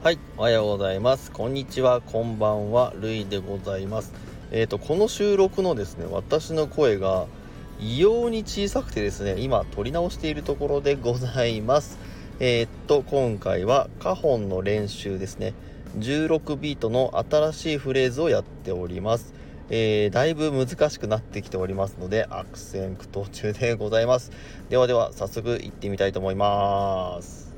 はい、おはようございます。こんにちは、こんばんは、るいでございます。えっ、と、この収録のですね、私の声が異様に小さくてですね、今、撮り直しているところでございます。えっ、と、今回は、カホンの練習ですね。16ビートの新しいフレーズをやっております。えーだいぶ難しくなってきておりますので、悪戦苦闘中でございます。ではでは、早速行ってみたいと思います。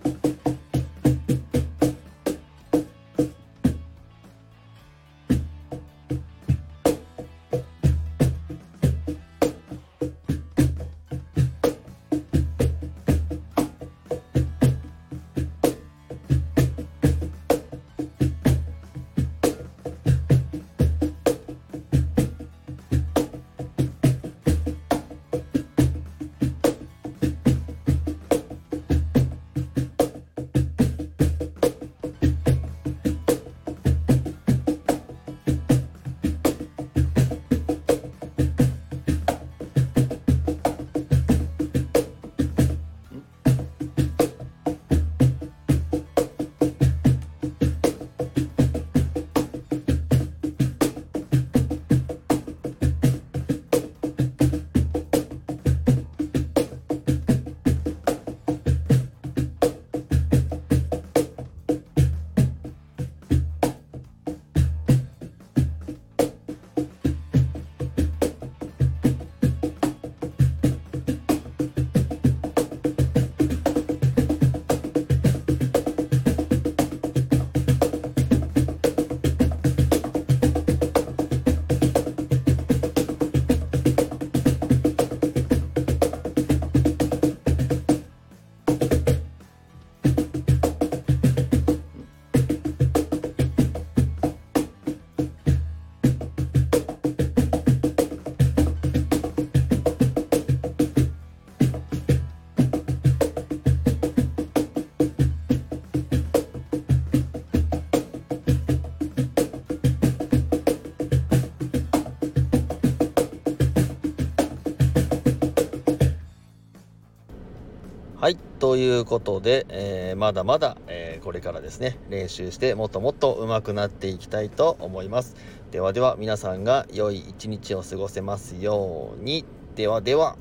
はい、ということで、えーまだまだ、えーこれからですね、練習してもっともっと上手くなっていきたいと思います。ではでは皆さんが良い一日を過ごせますように。ではでは。